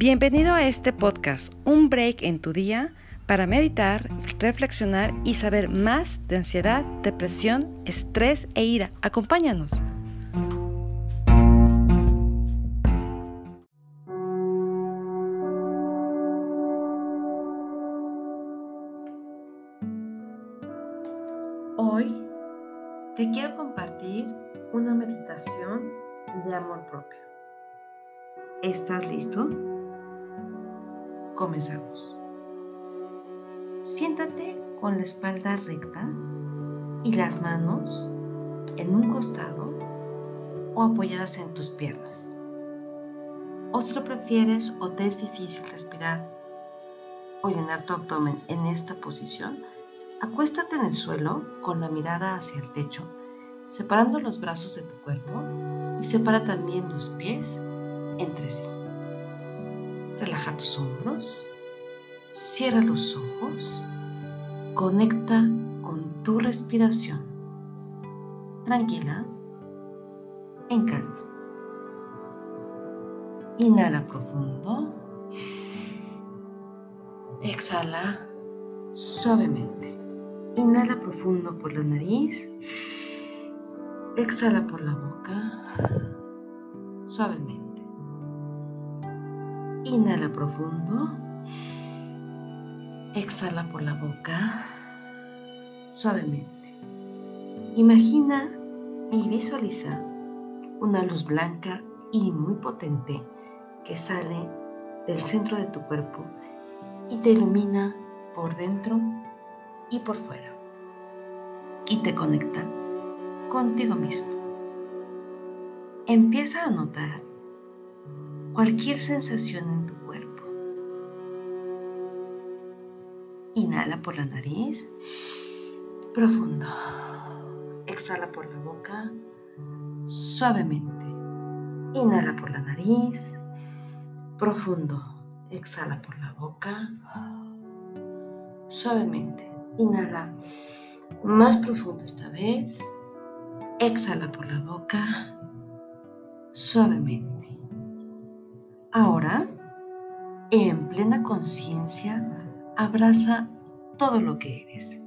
Bienvenido a este podcast, un break en tu día para meditar, reflexionar y saber más de ansiedad, depresión, estrés e ira. Acompáñanos. Hoy te quiero compartir una meditación de amor propio. ¿Estás listo? Comenzamos. Siéntate con la espalda recta y las manos en un costado o apoyadas en tus piernas. O si lo prefieres o te es difícil respirar o llenar tu abdomen en esta posición, acuéstate en el suelo con la mirada hacia el techo, separando los brazos de tu cuerpo y separa también los pies entre sí. Relaja tus hombros, cierra los ojos, conecta con tu respiración. Tranquila, en calma. Inhala profundo. Exhala suavemente. Inhala profundo por la nariz. Exhala por la boca suavemente. Inhala profundo. Exhala por la boca suavemente. Imagina y visualiza una luz blanca y muy potente que sale del centro de tu cuerpo y te ilumina por dentro y por fuera. Y te conecta contigo mismo. Empieza a notar cualquier sensación en Inhala por la nariz, profundo. Exhala por la boca, suavemente. Inhala por la nariz, profundo. Exhala por la boca, suavemente. Inhala más profundo esta vez. Exhala por la boca, suavemente. Ahora, en plena conciencia, abraza todo lo que eres,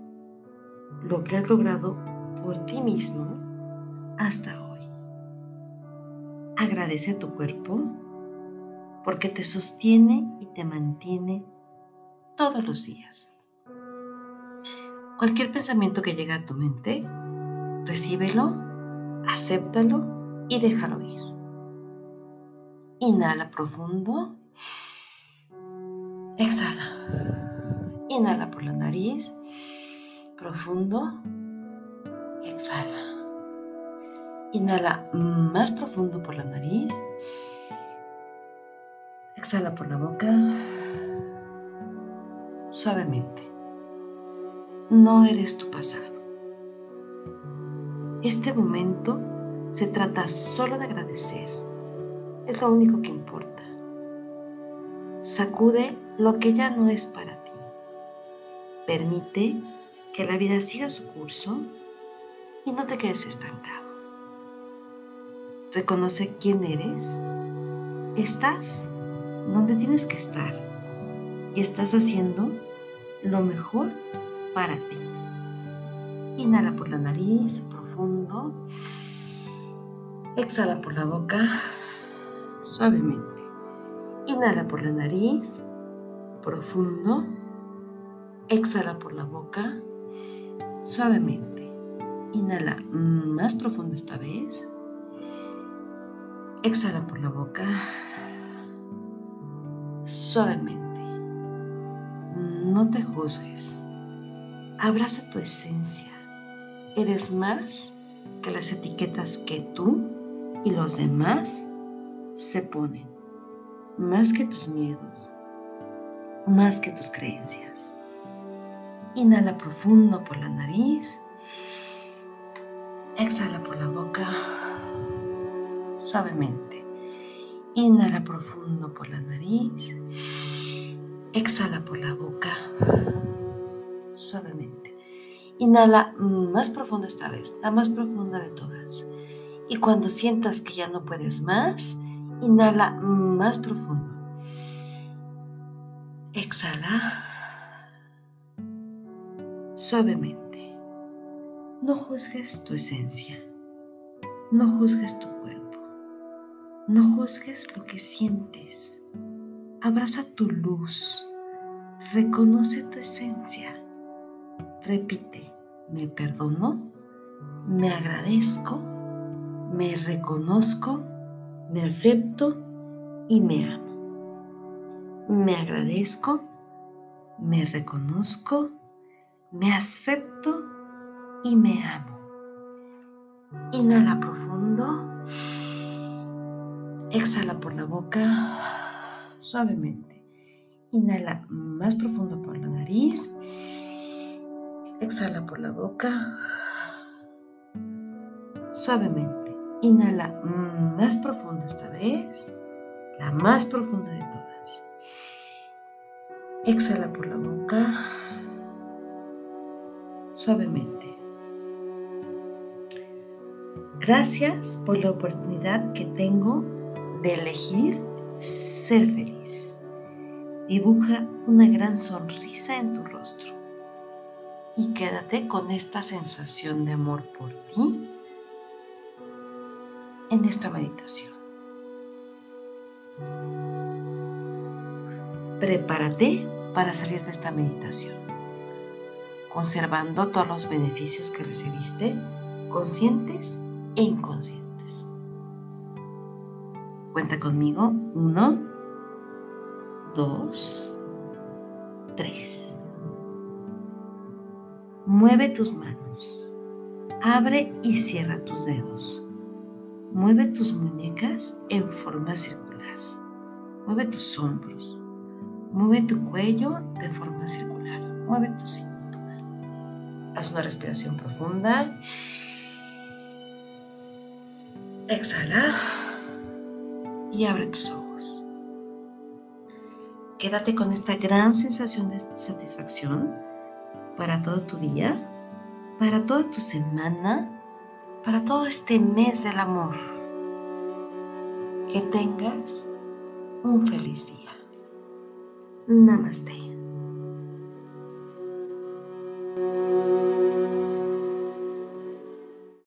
lo que has logrado por ti mismo hasta hoy. Agradece a tu cuerpo porque te sostiene y te mantiene todos los días. Cualquier pensamiento que llegue a tu mente, recíbelo, acéptalo y déjalo ir. Inhala profundo. Exhala. Inhala por la nariz. Profundo. Exhala. Inhala más profundo por la nariz. Exhala por la boca. Suavemente. No eres tu pasado. Este momento se trata solo de agradecer es lo único que importa. Sacude lo que ya no es para. Permite que la vida siga su curso y no te quedes estancado. Reconoce quién eres. Estás donde tienes que estar y estás haciendo lo mejor para ti. Inhala por la nariz, profundo. Exhala por la boca suavemente. Inhala por la nariz, profundo. Exhala por la boca, suavemente. Inhala más profundo esta vez. Exhala por la boca, suavemente. No te juzgues. Abraza tu esencia. Eres más que las etiquetas que tú y los demás se ponen, más que tus miedos, más que tus creencias. Inhala profundo por la nariz, exhala por la boca suavemente. Inhala profundo por la nariz, exhala por la boca suavemente. Inhala más profundo esta vez, la más profunda de todas. Y cuando sientas que ya no puedes más, Inhala más profundo. Exhala suavemente. No juzgues tu esencia. No juzgues tu cuerpo. No juzgues lo que sientes. Abraza tu luz. Reconoce tu esencia. Repite, me perdono, me agradezco, me reconozco, me acepto y me amo. Me agradezco, me reconozco, me acepto y me amo. Inhala profundo. Exhala por la boca suavemente. Inhala más profundo por la nariz. Exhala por la boca suavemente. Inhala más profundo esta vez. La más profunda de todas. Exhala por la boca suavemente. Gracias por la oportunidad que tengo de elegir ser feliz. Dibuja una gran sonrisa en tu rostro y quédate con esta sensación de amor por ti en esta meditación. Prepárate para salir de esta meditación conservando todos los beneficios que recibiste, conscientes e inconscientes. Cuenta conmigo. Uno, dos, tres. Mueve tus manos. Abre y cierra tus dedos. Mueve tus muñecas en forma circular. Mueve tus hombros. Mueve tu cuello de forma circular. Mueve tus. Haz una respiración profunda. Exhala y abre tus ojos. Quédate con esta gran sensación de satisfacción para todo tu día, para toda tu semana, para todo este mes del amor. Que tengas un feliz día. Namaste.